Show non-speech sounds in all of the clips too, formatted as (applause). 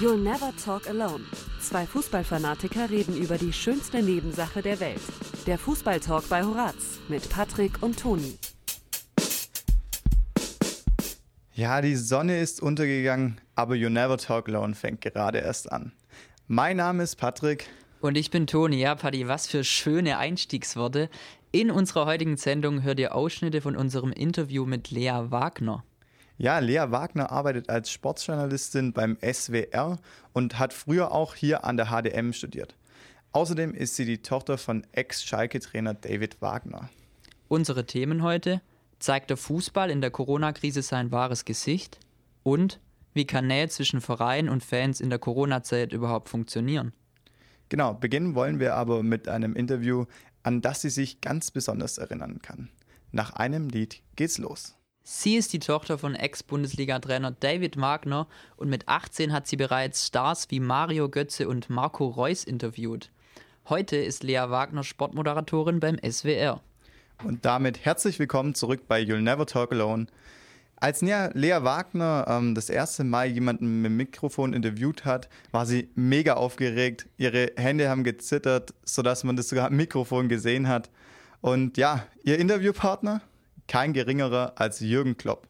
You'll Never Talk Alone. Zwei Fußballfanatiker reden über die schönste Nebensache der Welt. Der Fußballtalk bei Horaz mit Patrick und Toni. Ja, die Sonne ist untergegangen, aber You Never Talk Alone fängt gerade erst an. Mein Name ist Patrick. Und ich bin Toni. Ja, Paddy, was für schöne Einstiegsworte. In unserer heutigen Sendung hört ihr Ausschnitte von unserem Interview mit Lea Wagner. Ja, Lea Wagner arbeitet als Sportjournalistin beim SWR und hat früher auch hier an der HDM studiert. Außerdem ist sie die Tochter von Ex-Schalke-Trainer David Wagner. Unsere Themen heute: Zeigt der Fußball in der Corona-Krise sein wahres Gesicht? Und wie kann Nähe zwischen Verein und Fans in der Corona-Zeit überhaupt funktionieren? Genau, beginnen wollen wir aber mit einem Interview, an das sie sich ganz besonders erinnern kann. Nach einem Lied geht's los. Sie ist die Tochter von Ex-Bundesliga-Trainer David Wagner und mit 18 hat sie bereits Stars wie Mario Götze und Marco Reus interviewt. Heute ist Lea Wagner Sportmoderatorin beim SWR. Und damit herzlich willkommen zurück bei You'll Never Talk Alone. Als Lea Wagner ähm, das erste Mal jemanden mit dem Mikrofon interviewt hat, war sie mega aufgeregt. Ihre Hände haben gezittert, sodass man das sogar am Mikrofon gesehen hat. Und ja, ihr Interviewpartner, kein geringerer als Jürgen Klopp.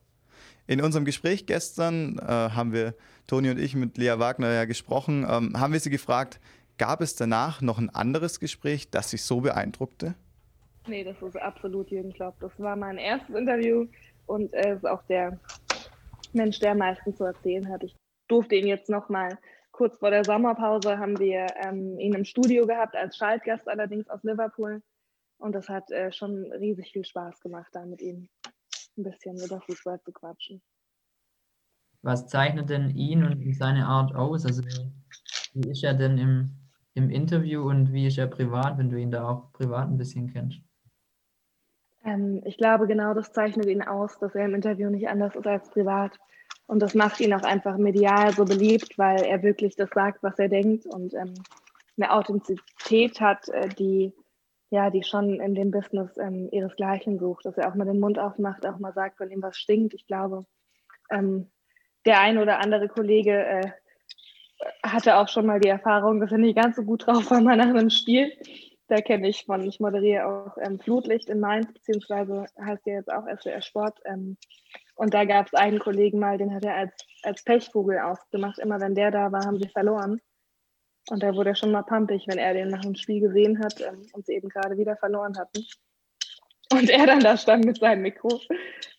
In unserem Gespräch gestern äh, haben wir, Toni und ich, mit Lea Wagner ja gesprochen, ähm, haben wir sie gefragt, gab es danach noch ein anderes Gespräch, das sich so beeindruckte? Nee, das ist absolut Jürgen Klopp. Das war mein erstes Interview und er ist auch der Mensch, der am meisten zu erzählen hat. Ich durfte ihn jetzt noch mal kurz vor der Sommerpause haben wir ähm, ihn im Studio gehabt als Schaltgast allerdings aus Liverpool und das hat äh, schon riesig viel Spaß gemacht, da mit ihm ein bisschen über Fußball zu quatschen. Was zeichnet denn ihn und seine Art aus? Also wie ist er denn im, im Interview und wie ist er privat, wenn du ihn da auch privat ein bisschen kennst? Ähm, ich glaube, genau das zeichnet ihn aus, dass er im Interview nicht anders ist als privat. Und das macht ihn auch einfach medial so beliebt, weil er wirklich das sagt, was er denkt und ähm, eine Authentizität hat, äh, die ja, die schon in dem Business ähm, ihresgleichen sucht, dass er auch mal den Mund aufmacht, auch mal sagt, wenn ihm was stinkt. Ich glaube, ähm, der ein oder andere Kollege äh, hatte auch schon mal die Erfahrung, dass er nicht ganz so gut drauf war mal nach einem Spiel. Da kenne ich von, ich moderiere auch ähm, Flutlicht in Mainz, beziehungsweise heißt ja jetzt auch SWR Sport. Ähm, und da gab es einen Kollegen mal, den hat er als, als Pechvogel ausgemacht. Immer wenn der da war, haben sie verloren. Und da wurde er schon mal pumpig, wenn er den nach dem Spiel gesehen hat ähm, und sie eben gerade wieder verloren hatten. Und er dann da stand mit seinem Mikro.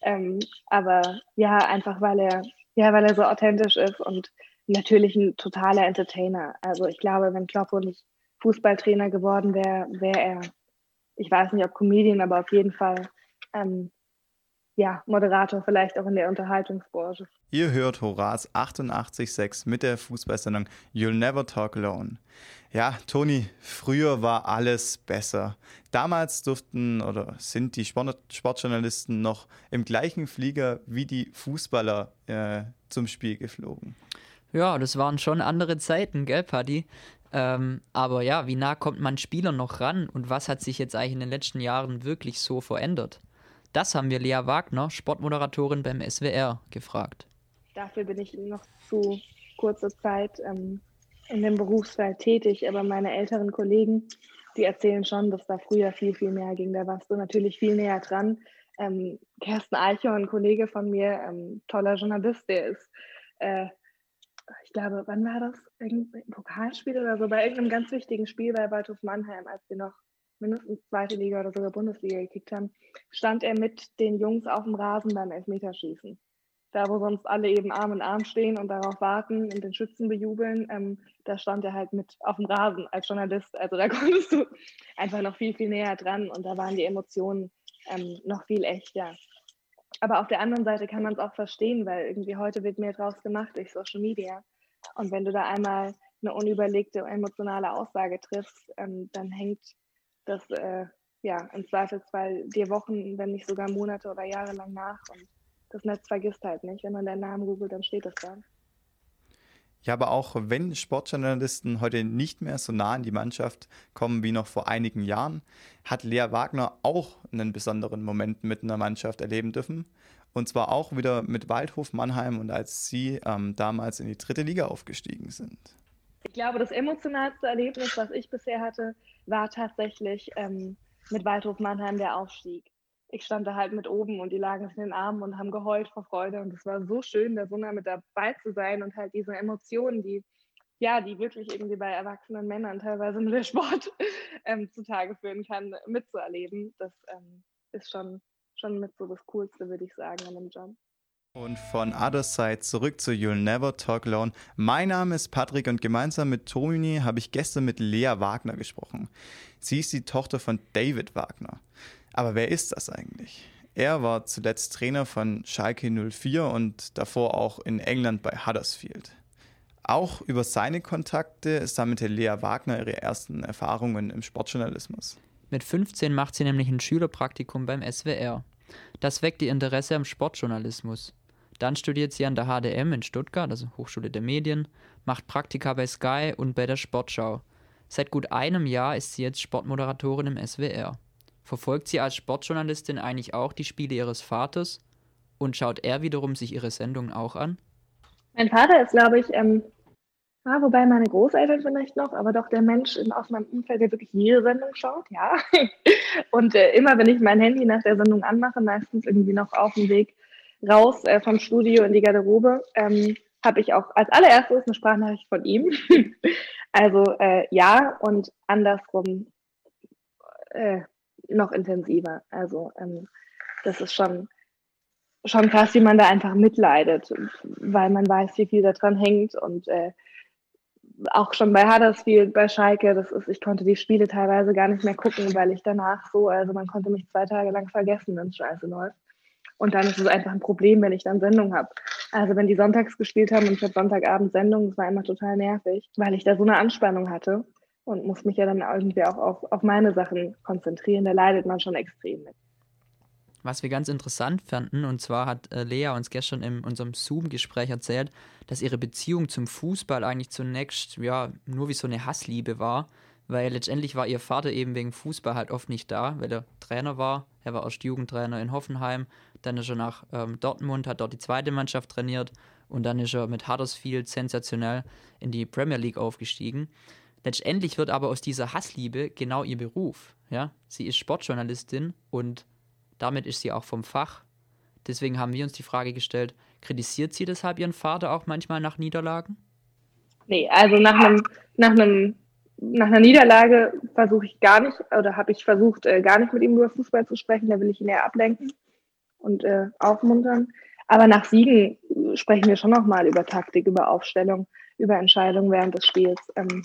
Ähm, aber ja, einfach weil er, ja, weil er so authentisch ist und natürlich ein totaler Entertainer. Also ich glaube, wenn Kloppo nicht Fußballtrainer geworden wäre, wäre er, ich weiß nicht, ob Comedian, aber auf jeden Fall ähm, ja, Moderator vielleicht auch in der Unterhaltungsbranche. Ihr hört Horaz 88.6 mit der Fußballsendung You'll Never Talk Alone. Ja, Toni, früher war alles besser. Damals durften oder sind die Sport Sportjournalisten noch im gleichen Flieger wie die Fußballer äh, zum Spiel geflogen. Ja, das waren schon andere Zeiten, gell, Paddy? Ähm, aber ja, wie nah kommt man Spielern noch ran und was hat sich jetzt eigentlich in den letzten Jahren wirklich so verändert? Das haben wir Lea Wagner, Sportmoderatorin beim SWR, gefragt. Dafür bin ich noch zu kurzer Zeit ähm, in dem Berufsfeld tätig, aber meine älteren Kollegen, die erzählen schon, dass da früher viel, viel mehr ging. Da warst du natürlich viel näher dran. Ähm, Kersten Eicher, ein Kollege von mir, ähm, toller Journalist, der ist, äh, ich glaube, wann war das? Irgendein Pokalspiel oder so, bei irgendeinem ganz wichtigen Spiel bei Waldhof Mannheim, als wir noch mindestens zweite Liga oder sogar Bundesliga gekickt haben, stand er mit den Jungs auf dem Rasen beim Elfmeterschießen. Da, wo sonst alle eben Arm in Arm stehen und darauf warten und den Schützen bejubeln, ähm, da stand er halt mit auf dem Rasen als Journalist. Also da (laughs) konntest du einfach noch viel, viel näher dran und da waren die Emotionen ähm, noch viel echter. Aber auf der anderen Seite kann man es auch verstehen, weil irgendwie heute wird mehr draus gemacht durch Social Media. Und wenn du da einmal eine unüberlegte, emotionale Aussage triffst, ähm, dann hängt das äh, ja im Zweifelsfall dir Wochen, wenn nicht sogar Monate oder Jahre lang nach. Und das Netz vergisst halt nicht. Wenn man deinen Namen googelt, dann steht es da. Ja, aber auch wenn Sportjournalisten heute nicht mehr so nah an die Mannschaft kommen wie noch vor einigen Jahren, hat Lea Wagner auch einen besonderen Moment mit einer Mannschaft erleben dürfen. Und zwar auch wieder mit Waldhof Mannheim und als sie ähm, damals in die dritte Liga aufgestiegen sind. Ich glaube, das emotionalste Erlebnis, was ich bisher hatte, war tatsächlich ähm, mit Waldhof Mannheim der Aufstieg. Ich stand da halt mit oben und die lagen in den Armen und haben geheult vor Freude. Und es war so schön, da so nah mit dabei zu sein und halt diese Emotionen, die ja, die wirklich irgendwie bei erwachsenen Männern teilweise mit der Sport (laughs) ähm, zutage führen kann, mitzuerleben. Das ähm, ist schon, schon mit so das Coolste, würde ich sagen, an dem Job. Und von Other Side zurück zu You'll Never Talk Alone. Mein Name ist Patrick und gemeinsam mit Toni habe ich gestern mit Lea Wagner gesprochen. Sie ist die Tochter von David Wagner. Aber wer ist das eigentlich? Er war zuletzt Trainer von Schalke 04 und davor auch in England bei Huddersfield. Auch über seine Kontakte sammelte Lea Wagner ihre ersten Erfahrungen im Sportjournalismus. Mit 15 macht sie nämlich ein Schülerpraktikum beim SWR. Das weckt ihr Interesse am Sportjournalismus. Dann studiert sie an der HDM in Stuttgart, also Hochschule der Medien, macht Praktika bei Sky und bei der Sportschau. Seit gut einem Jahr ist sie jetzt Sportmoderatorin im SWR. Verfolgt sie als Sportjournalistin eigentlich auch die Spiele ihres Vaters und schaut er wiederum sich ihre Sendungen auch an? Mein Vater ist, glaube ich, ähm, ja, wobei meine Großeltern vielleicht noch, aber doch der Mensch in, aus meinem Umfeld, der wirklich jede Sendung schaut, ja. (laughs) Und äh, immer, wenn ich mein Handy nach der Sendung anmache, meistens irgendwie noch auf dem Weg raus äh, vom Studio in die Garderobe, ähm, habe ich auch als allererstes eine Sprachnachricht von ihm. (laughs) also äh, ja und andersrum äh, noch intensiver. Also ähm, das ist schon schon krass, wie man da einfach mitleidet, weil man weiß, wie viel da dran hängt und äh, auch schon bei Huddersfield, bei Schalke, das ist, ich konnte die Spiele teilweise gar nicht mehr gucken, weil ich danach so, also man konnte mich zwei Tage lang vergessen, wenn es scheiße läuft. Und dann ist es einfach ein Problem, wenn ich dann Sendung habe. Also wenn die sonntags gespielt haben und ich habe Sonntagabend Sendung, das war immer total nervig, weil ich da so eine Anspannung hatte und muss mich ja dann irgendwie auch auf, auf meine Sachen konzentrieren. Da leidet man schon extrem mit was wir ganz interessant fanden. Und zwar hat äh, Lea uns gestern in unserem Zoom-Gespräch erzählt, dass ihre Beziehung zum Fußball eigentlich zunächst ja nur wie so eine Hassliebe war. Weil letztendlich war ihr Vater eben wegen Fußball halt oft nicht da, weil er Trainer war. Er war erst Jugendtrainer in Hoffenheim, dann ist er nach ähm, Dortmund, hat dort die zweite Mannschaft trainiert und dann ist er mit Huddersfield sensationell in die Premier League aufgestiegen. Letztendlich wird aber aus dieser Hassliebe genau ihr Beruf. Ja? Sie ist Sportjournalistin und damit ist sie auch vom Fach. Deswegen haben wir uns die Frage gestellt, kritisiert sie deshalb ihren Vater auch manchmal nach Niederlagen? Nee, also nach einem, nach einem, nach einer Niederlage versuche ich gar nicht, oder habe ich versucht, äh, gar nicht mit ihm über Fußball zu sprechen, da will ich ihn eher ablenken und äh, aufmuntern. Aber nach Siegen sprechen wir schon nochmal über Taktik, über Aufstellung, über Entscheidungen während des Spiels. Ähm,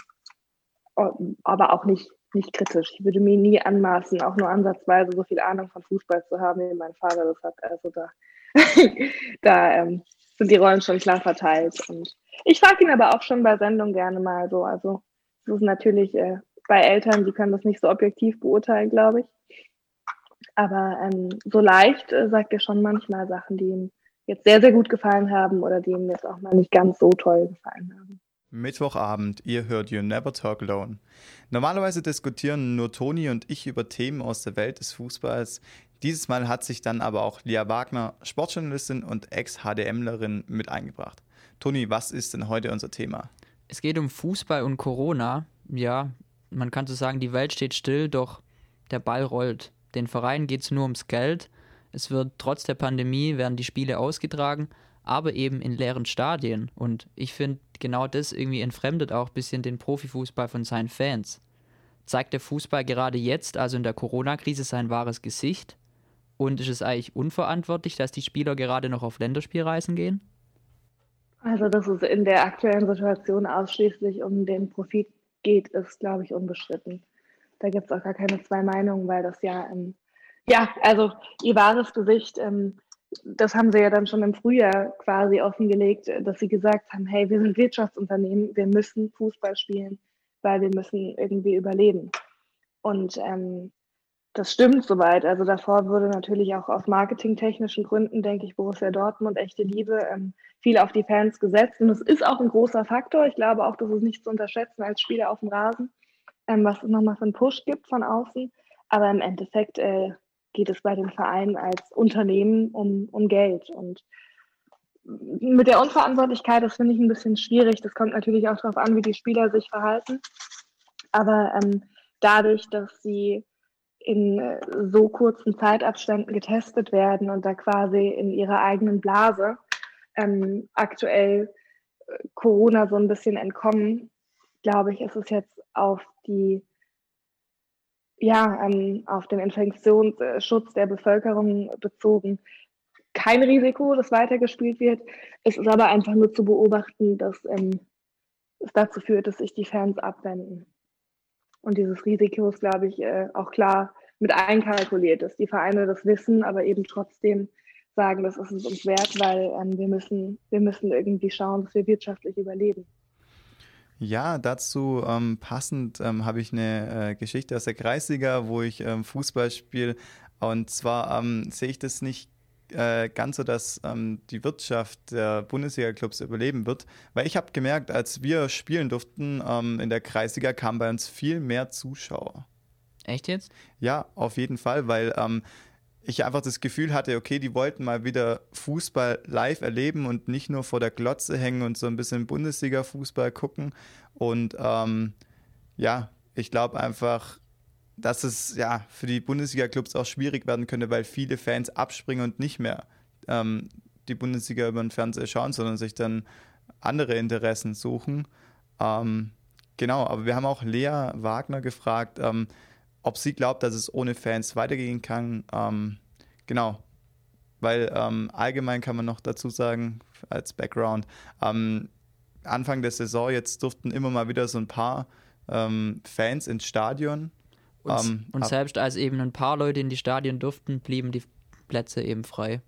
aber auch nicht nicht kritisch. Ich würde mir nie anmaßen, auch nur ansatzweise so viel Ahnung von Fußball zu haben, wie mein Vater das hat. Also da, (laughs) da ähm, sind die Rollen schon klar verteilt. Und ich frage ihn aber auch schon bei Sendungen gerne mal so. Also das ist natürlich äh, bei Eltern, die können das nicht so objektiv beurteilen, glaube ich. Aber ähm, so leicht äh, sagt er schon manchmal Sachen, die ihm jetzt sehr, sehr gut gefallen haben oder die ihm jetzt auch mal nicht ganz so toll gefallen haben. Mittwochabend, ihr hört You Never Talk Alone. Normalerweise diskutieren nur Toni und ich über Themen aus der Welt des Fußballs. Dieses Mal hat sich dann aber auch Lia Wagner, Sportjournalistin und Ex-HDMlerin, mit eingebracht. Toni, was ist denn heute unser Thema? Es geht um Fußball und Corona. Ja, man kann so sagen, die Welt steht still, doch der Ball rollt. Den Vereinen geht es nur ums Geld. Es wird trotz der Pandemie werden die Spiele ausgetragen, aber eben in leeren Stadien. Und ich finde, genau das irgendwie entfremdet auch ein bisschen den Profifußball von seinen Fans. Zeigt der Fußball gerade jetzt, also in der Corona-Krise, sein wahres Gesicht? Und ist es eigentlich unverantwortlich, dass die Spieler gerade noch auf Länderspielreisen gehen? Also, dass es in der aktuellen Situation ausschließlich um den Profit geht, ist, glaube ich, unbestritten. Da gibt es auch gar keine zwei Meinungen, weil das ja, ähm, ja, also ihr wahres Gesicht ähm, das haben sie ja dann schon im Frühjahr quasi offengelegt, dass sie gesagt haben, hey, wir sind Wirtschaftsunternehmen, wir müssen Fußball spielen, weil wir müssen irgendwie überleben. Und ähm, das stimmt soweit. Also davor wurde natürlich auch aus marketingtechnischen Gründen, denke ich, Borussia Dortmund, echte Liebe, ähm, viel auf die Fans gesetzt. Und es ist auch ein großer Faktor. Ich glaube auch, das ist nicht zu unterschätzen als Spieler auf dem Rasen, ähm, was es nochmal für einen Push gibt von außen. Aber im Endeffekt äh, geht es bei den Vereinen als Unternehmen um, um Geld. Und mit der Unverantwortlichkeit, das finde ich ein bisschen schwierig. Das kommt natürlich auch darauf an, wie die Spieler sich verhalten. Aber ähm, dadurch, dass sie in äh, so kurzen Zeitabständen getestet werden und da quasi in ihrer eigenen Blase ähm, aktuell äh, Corona so ein bisschen entkommen, glaube ich, ist es jetzt auf die ja, ähm, auf den Infektionsschutz der Bevölkerung bezogen kein Risiko, dass weitergespielt wird. Es ist aber einfach nur zu beobachten, dass ähm, es dazu führt, dass sich die Fans abwenden. Und dieses Risiko ist, glaube ich, äh, auch klar mit einkalkuliert, dass die Vereine das wissen, aber eben trotzdem sagen, das ist es uns wert, weil ähm, wir, müssen, wir müssen irgendwie schauen, dass wir wirtschaftlich überleben. Ja, dazu ähm, passend ähm, habe ich eine äh, Geschichte aus der Kreisliga, wo ich ähm, Fußball spiele. Und zwar ähm, sehe ich das nicht äh, ganz so, dass ähm, die Wirtschaft der Bundesliga-Clubs überleben wird. Weil ich habe gemerkt, als wir spielen durften ähm, in der Kreisliga, kamen bei uns viel mehr Zuschauer. Echt jetzt? Ja, auf jeden Fall, weil ähm, ich einfach das Gefühl hatte, okay, die wollten mal wieder Fußball live erleben und nicht nur vor der Glotze hängen und so ein bisschen Bundesliga-Fußball gucken. Und ähm, ja, ich glaube einfach, dass es ja für die Bundesliga-Clubs auch schwierig werden könnte, weil viele Fans abspringen und nicht mehr ähm, die Bundesliga über den Fernseher schauen, sondern sich dann andere Interessen suchen. Ähm, genau, aber wir haben auch Lea Wagner gefragt, ähm, ob sie glaubt, dass es ohne Fans weitergehen kann. Ähm, genau, weil ähm, allgemein kann man noch dazu sagen, als Background, ähm, Anfang der Saison jetzt durften immer mal wieder so ein paar Fans ins Stadion und, ähm, und selbst als eben ein paar Leute in die Stadien durften, blieben die Plätze eben frei.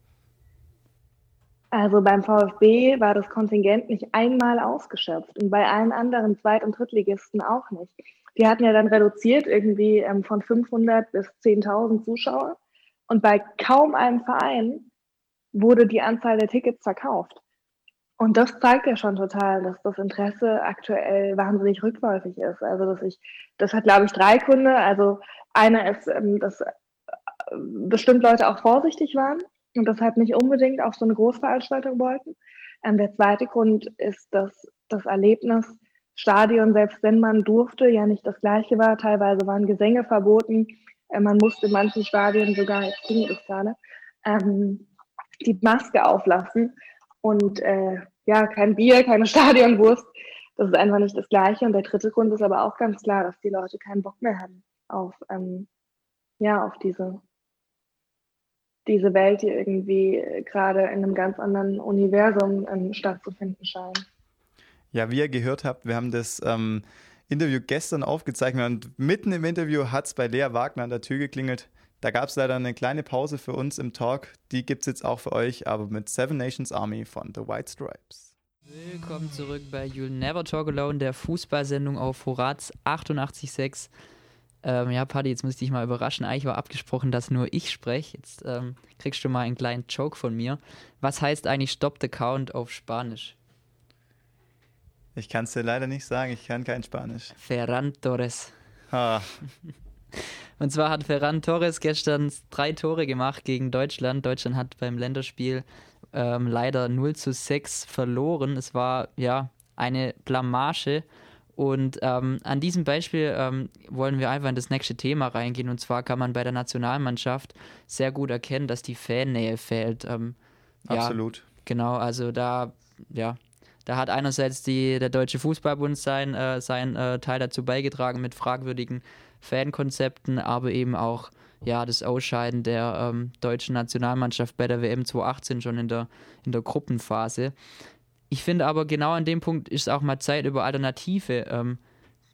Also beim VfB war das Kontingent nicht einmal ausgeschöpft und bei allen anderen Zweit- und Drittligisten auch nicht. Die hatten ja dann reduziert irgendwie ähm, von 500 bis 10.000 Zuschauer und bei kaum einem Verein wurde die Anzahl der Tickets verkauft. Und das zeigt ja schon total, dass das Interesse aktuell wahnsinnig rückläufig ist. Also, dass ich, das hat, glaube ich, drei Gründe. Also, einer ist, ähm, dass äh, bestimmt Leute auch vorsichtig waren und deshalb nicht unbedingt auf so eine Großveranstaltung wollten. Ähm, der zweite Grund ist, dass das Erlebnis Stadion, selbst wenn man durfte, ja nicht das gleiche war. Teilweise waren Gesänge verboten. Äh, man musste in manchen Stadien sogar, jetzt ging es gerade, ähm, die Maske auflassen und äh, ja, kein Bier, keine (laughs) Stadionwurst. Das ist einfach nicht das Gleiche. Und der dritte Grund ist aber auch ganz klar, dass die Leute keinen Bock mehr haben auf, ähm, ja, auf diese, diese Welt, die irgendwie gerade in einem ganz anderen Universum ähm, stattzufinden scheint. Ja, wie ihr gehört habt, wir haben das ähm, Interview gestern aufgezeichnet und mitten im Interview hat es bei Lea Wagner an der Tür geklingelt. Da gab es leider eine kleine Pause für uns im Talk. Die gibt es jetzt auch für euch, aber mit Seven Nations Army von The White Stripes. Willkommen zurück bei You'll Never Talk Alone, der Fußballsendung auf Horaz 88.6. Ähm, ja, Paddy, jetzt muss ich dich mal überraschen. Eigentlich war abgesprochen, dass nur ich spreche. Jetzt ähm, kriegst du mal einen kleinen Joke von mir. Was heißt eigentlich Stop the Count auf Spanisch? Ich kann es dir leider nicht sagen, ich kann kein Spanisch. Ferran Torres. Ah. (laughs) Und zwar hat Ferran Torres gestern drei Tore gemacht gegen Deutschland. Deutschland hat beim Länderspiel ähm, leider 0 zu 6 verloren. Es war ja eine Blamage. Und ähm, an diesem Beispiel ähm, wollen wir einfach in das nächste Thema reingehen. Und zwar kann man bei der Nationalmannschaft sehr gut erkennen, dass die Fannähe fehlt. Ähm, Absolut. Ja, genau, also da, ja, da hat einerseits die, der Deutsche Fußballbund sein, äh, sein äh, Teil dazu beigetragen mit fragwürdigen Fankonzepten, aber eben auch ja, das Ausscheiden der ähm, deutschen Nationalmannschaft bei der WM 2018 schon in der, in der Gruppenphase. Ich finde aber genau an dem Punkt ist auch mal Zeit, über alternative ähm,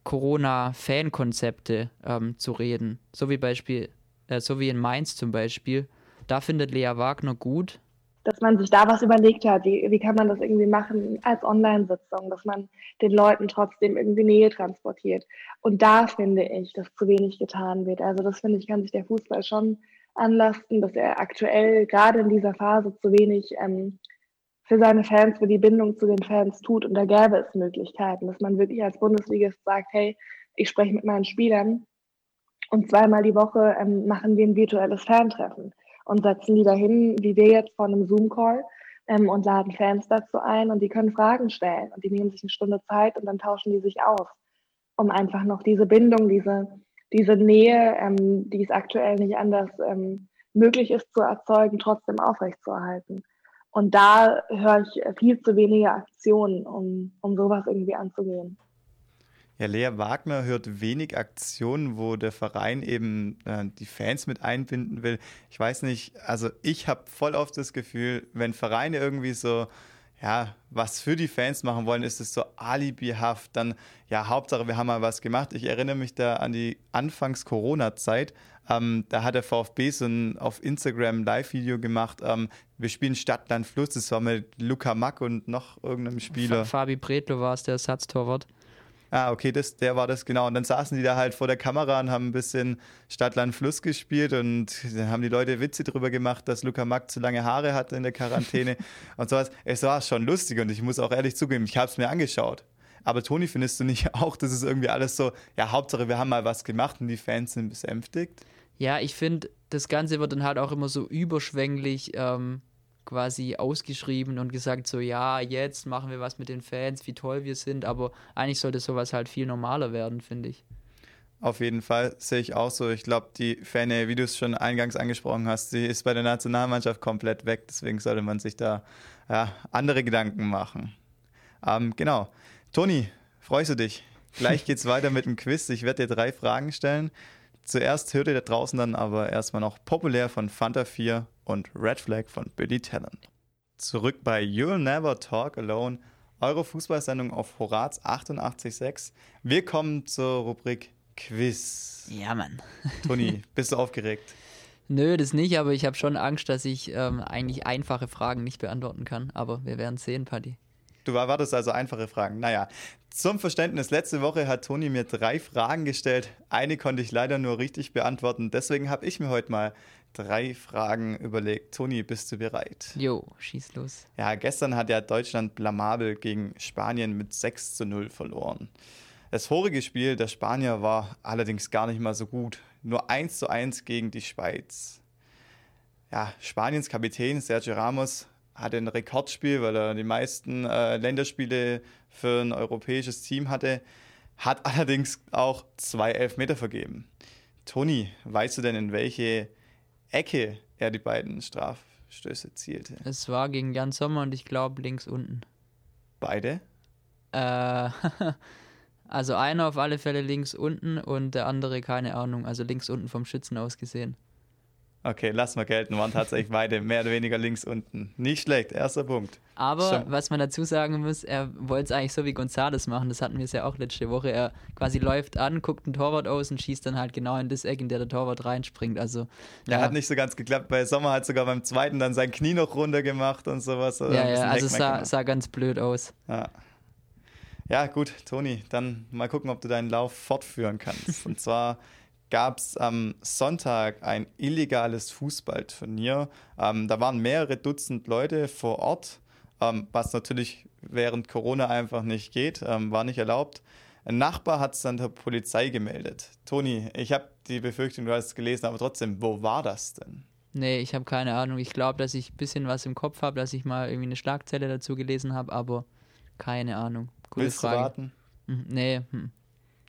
Corona-Fankonzepte ähm, zu reden. So wie, Beispiel, äh, so wie in Mainz zum Beispiel. Da findet Lea Wagner gut, dass man sich da was überlegt hat, wie, wie kann man das irgendwie machen als Online-Sitzung, dass man den Leuten trotzdem irgendwie Nähe transportiert. Und da finde ich, dass zu wenig getan wird. Also das finde ich, kann sich der Fußball schon anlasten, dass er aktuell gerade in dieser Phase zu wenig ähm, für seine Fans, für die Bindung zu den Fans tut. Und da gäbe es Möglichkeiten, dass man wirklich als Bundesligist sagt, hey, ich spreche mit meinen Spielern Und zweimal die Woche ähm, machen wir ein virtuelles Fantreffen und setzen die dahin, wie wir jetzt vor einem Zoom-Call ähm, und laden Fans dazu ein und die können Fragen stellen und die nehmen sich eine Stunde Zeit und dann tauschen die sich aus, um einfach noch diese Bindung, diese, diese Nähe, ähm, die es aktuell nicht anders ähm, möglich ist zu erzeugen, trotzdem aufrechtzuerhalten. Und da höre ich viel zu wenige Aktionen, um, um sowas irgendwie anzugehen. Ja, Lea Wagner hört wenig Aktionen, wo der Verein eben äh, die Fans mit einbinden will. Ich weiß nicht, also ich habe voll oft das Gefühl, wenn Vereine irgendwie so, ja, was für die Fans machen wollen, ist es so alibihaft, dann, ja, Hauptsache, wir haben mal was gemacht. Ich erinnere mich da an die Anfangs-Corona-Zeit. Ähm, da hat der VfB so ein auf Instagram Live-Video gemacht. Ähm, wir spielen Stadt, Land, Fluss. Das war mit Luca Mack und noch irgendeinem Spieler. Fabi Bredlo war es, der Ersatztorwart. Ah, okay, das, der war das, genau. Und dann saßen die da halt vor der Kamera und haben ein bisschen Stadt, Land, Fluss gespielt und dann haben die Leute Witze drüber gemacht, dass Luca Mack zu lange Haare hatte in der Quarantäne (laughs) und sowas. Es war schon lustig und ich muss auch ehrlich zugeben, ich habe es mir angeschaut. Aber Toni, findest du nicht (laughs) auch, dass es irgendwie alles so, ja, Hauptsache wir haben mal was gemacht und die Fans sind besänftigt? Ja, ich finde, das Ganze wird dann halt auch immer so überschwänglich ähm, quasi ausgeschrieben und gesagt, so ja, jetzt machen wir was mit den Fans, wie toll wir sind, aber eigentlich sollte sowas halt viel normaler werden, finde ich. Auf jeden Fall sehe ich auch so. Ich glaube, die Ferne, wie du es schon eingangs angesprochen hast, sie ist bei der Nationalmannschaft komplett weg. Deswegen sollte man sich da ja, andere Gedanken machen. Ähm, genau. Toni, freust du dich? Gleich (laughs) geht's weiter mit dem Quiz. Ich werde dir drei Fragen stellen. Zuerst hört ihr da draußen dann aber erstmal noch populär von Fanta 4 und Red Flag von Billy Talent. Zurück bei You'll Never Talk Alone, eure Fußballsendung auf Horaz 88.6. Wir kommen zur Rubrik Quiz. Ja, Mann. (laughs) Toni, bist du aufgeregt? Nö, das nicht, aber ich habe schon Angst, dass ich ähm, eigentlich einfache Fragen nicht beantworten kann. Aber wir werden sehen, Paddy. Du erwartest also einfache Fragen. Naja, zum Verständnis, letzte Woche hat Toni mir drei Fragen gestellt. Eine konnte ich leider nur richtig beantworten. Deswegen habe ich mir heute mal drei Fragen überlegt. Toni, bist du bereit? Jo, schieß los. Ja, gestern hat ja Deutschland blamabel gegen Spanien mit 6 zu 0 verloren. Das vorige Spiel der Spanier war allerdings gar nicht mal so gut. Nur 1 zu 1 gegen die Schweiz. Ja, Spaniens Kapitän Sergio Ramos hatte ein Rekordspiel, weil er die meisten äh, Länderspiele für ein europäisches Team hatte, hat allerdings auch zwei Elfmeter vergeben. Toni, weißt du denn, in welche Ecke er die beiden Strafstöße zielte? Es war gegen Jan Sommer und ich glaube links unten. Beide? Äh, (laughs) also einer auf alle Fälle links unten und der andere keine Ahnung, also links unten vom Schützen aus gesehen. Okay, lass mal gelten. Waren tatsächlich beide mehr oder weniger links unten. Nicht schlecht, erster Punkt. Aber Schon. was man dazu sagen muss, er wollte es eigentlich so wie Gonzales machen. Das hatten wir ja auch letzte Woche. Er quasi läuft an, guckt einen Torwart aus und schießt dann halt genau in das Eck, in der der Torwart reinspringt. Also ja, ja. hat nicht so ganz geklappt. Bei Sommer hat sogar beim zweiten dann sein Knie noch runter gemacht und sowas. Ja, ja, also es sah, sah, ganz blöd aus. Ja. ja, gut, Toni, dann mal gucken, ob du deinen Lauf fortführen kannst. und zwar gab es am Sonntag ein illegales Fußballturnier. Ähm, da waren mehrere Dutzend Leute vor Ort, ähm, was natürlich während Corona einfach nicht geht, ähm, war nicht erlaubt. Ein Nachbar hat es dann der Polizei gemeldet. Toni, ich habe die Befürchtung, du hast es gelesen, aber trotzdem, wo war das denn? Nee, ich habe keine Ahnung. Ich glaube, dass ich ein bisschen was im Kopf habe, dass ich mal irgendwie eine Schlagzelle dazu gelesen habe, aber keine Ahnung. Gute Willst Frage. du raten? Hm, nee. Hm.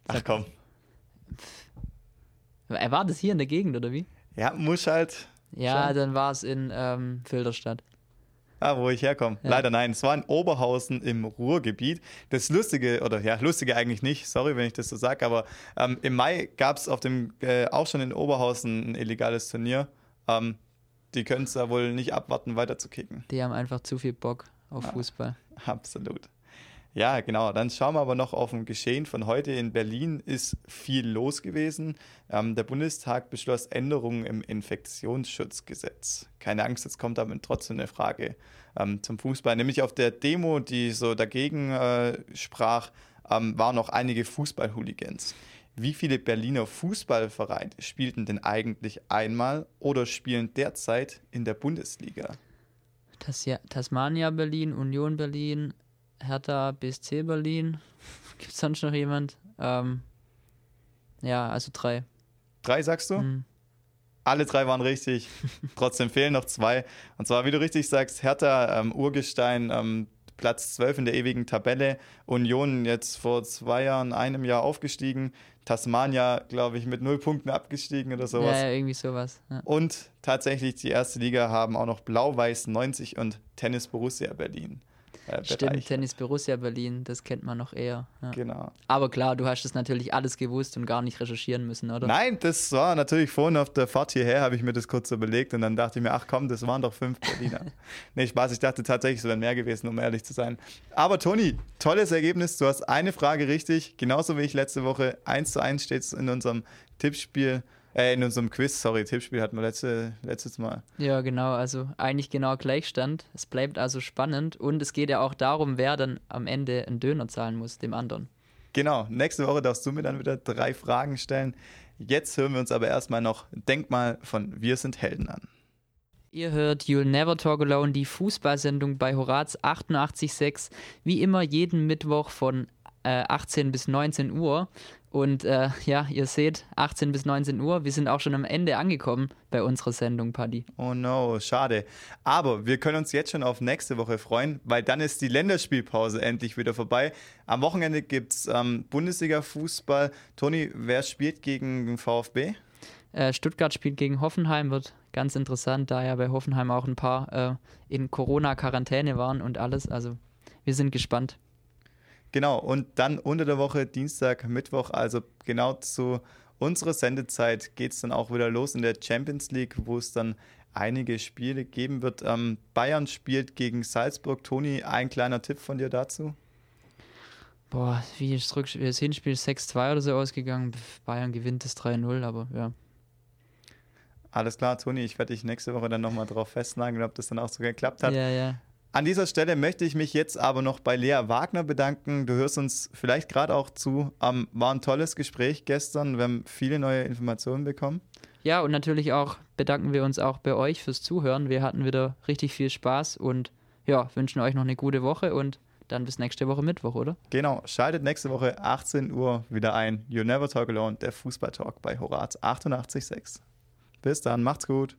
Ach komm. Er war das hier in der Gegend, oder wie? Ja, muss halt. Ja, schon. dann war es in ähm, Filderstadt. Ah, wo ich herkomme. Ja. Leider nein. Es war in Oberhausen im Ruhrgebiet. Das Lustige, oder ja, Lustige eigentlich nicht, sorry, wenn ich das so sage, aber ähm, im Mai gab es auf dem, äh, auch schon in Oberhausen ein illegales Turnier. Ähm, die können es da wohl nicht abwarten, weiter zu kicken. Die haben einfach zu viel Bock auf ja, Fußball. Absolut. Ja, genau. Dann schauen wir aber noch auf ein Geschehen von heute. In Berlin ist viel los gewesen. Ähm, der Bundestag beschloss Änderungen im Infektionsschutzgesetz. Keine Angst, jetzt kommt aber trotzdem eine Frage ähm, zum Fußball. Nämlich auf der Demo, die so dagegen äh, sprach, ähm, waren noch einige Fußball-Hooligans. Wie viele Berliner Fußballvereine spielten denn eigentlich einmal oder spielen derzeit in der Bundesliga? Tasmania Berlin, Union Berlin, Hertha BSC Berlin. (laughs) Gibt es sonst noch jemand? Ähm, ja, also drei. Drei sagst du? Mhm. Alle drei waren richtig. (laughs) Trotzdem fehlen noch zwei. Und zwar, wie du richtig sagst, Hertha, ähm, Urgestein, ähm, Platz 12 in der ewigen Tabelle. Union jetzt vor zwei Jahren, einem Jahr aufgestiegen. Tasmania, glaube ich, mit null Punkten abgestiegen oder sowas. Ja, ja, irgendwie sowas. Ja. Und tatsächlich die erste Liga haben auch noch Blau-Weiß 90 und Tennis Borussia Berlin. Äh, Stimmt, bereichert. Tennis Borussia Berlin, das kennt man noch eher. Ja. Genau. Aber klar, du hast das natürlich alles gewusst und gar nicht recherchieren müssen, oder? Nein, das war natürlich vorhin auf der Fahrt hierher, habe ich mir das kurz überlegt und dann dachte ich mir, ach komm, das waren doch fünf Berliner. (laughs) nee, Spaß, ich dachte tatsächlich, es wären mehr gewesen, um ehrlich zu sein. Aber Toni, tolles Ergebnis. Du hast eine Frage richtig, genauso wie ich letzte Woche. 1 zu 1 steht es in unserem Tippspiel, äh, in unserem Quiz, sorry, Tippspiel hatten wir letzte, letztes Mal. Ja, genau, also eigentlich genau Gleichstand. Es bleibt also spannend und es geht ja auch darum, wer dann am Ende einen Döner zahlen muss, dem anderen. Genau, nächste Woche darfst du mir dann wieder drei Fragen stellen. Jetzt hören wir uns aber erstmal noch Denkmal von Wir sind Helden an. Ihr hört You'll Never Talk Alone, die Fußballsendung bei Horaz 88.6. Wie immer jeden Mittwoch von äh, 18 bis 19 Uhr. Und äh, ja, ihr seht, 18 bis 19 Uhr, wir sind auch schon am Ende angekommen bei unserer Sendung, Paddy. Oh no, schade. Aber wir können uns jetzt schon auf nächste Woche freuen, weil dann ist die Länderspielpause endlich wieder vorbei. Am Wochenende gibt es ähm, Bundesliga-Fußball. Toni, wer spielt gegen den VfB? Äh, Stuttgart spielt gegen Hoffenheim, wird ganz interessant, da ja bei Hoffenheim auch ein paar äh, in Corona-Quarantäne waren und alles. Also wir sind gespannt. Genau, und dann unter der Woche, Dienstag, Mittwoch, also genau zu unserer Sendezeit geht es dann auch wieder los in der Champions League, wo es dann einige Spiele geben wird. Ähm, Bayern spielt gegen Salzburg. Toni, ein kleiner Tipp von dir dazu? Boah, wie ist das, Rückspiel, das Hinspiel 6-2 oder so ausgegangen. Bayern gewinnt das 3-0, aber ja. Alles klar, Toni, ich werde dich nächste Woche dann nochmal drauf festnageln, ob das dann auch so geklappt hat. Ja, ja. An dieser Stelle möchte ich mich jetzt aber noch bei Lea Wagner bedanken. Du hörst uns vielleicht gerade auch zu. Ähm, war ein tolles Gespräch gestern. Wir haben viele neue Informationen bekommen. Ja, und natürlich auch bedanken wir uns auch bei euch fürs Zuhören. Wir hatten wieder richtig viel Spaß und ja, wünschen euch noch eine gute Woche und dann bis nächste Woche Mittwoch, oder? Genau, schaltet nächste Woche 18 Uhr wieder ein. You Never Talk Alone, der Fußballtalk bei Horaz 88.6. Bis dann, macht's gut.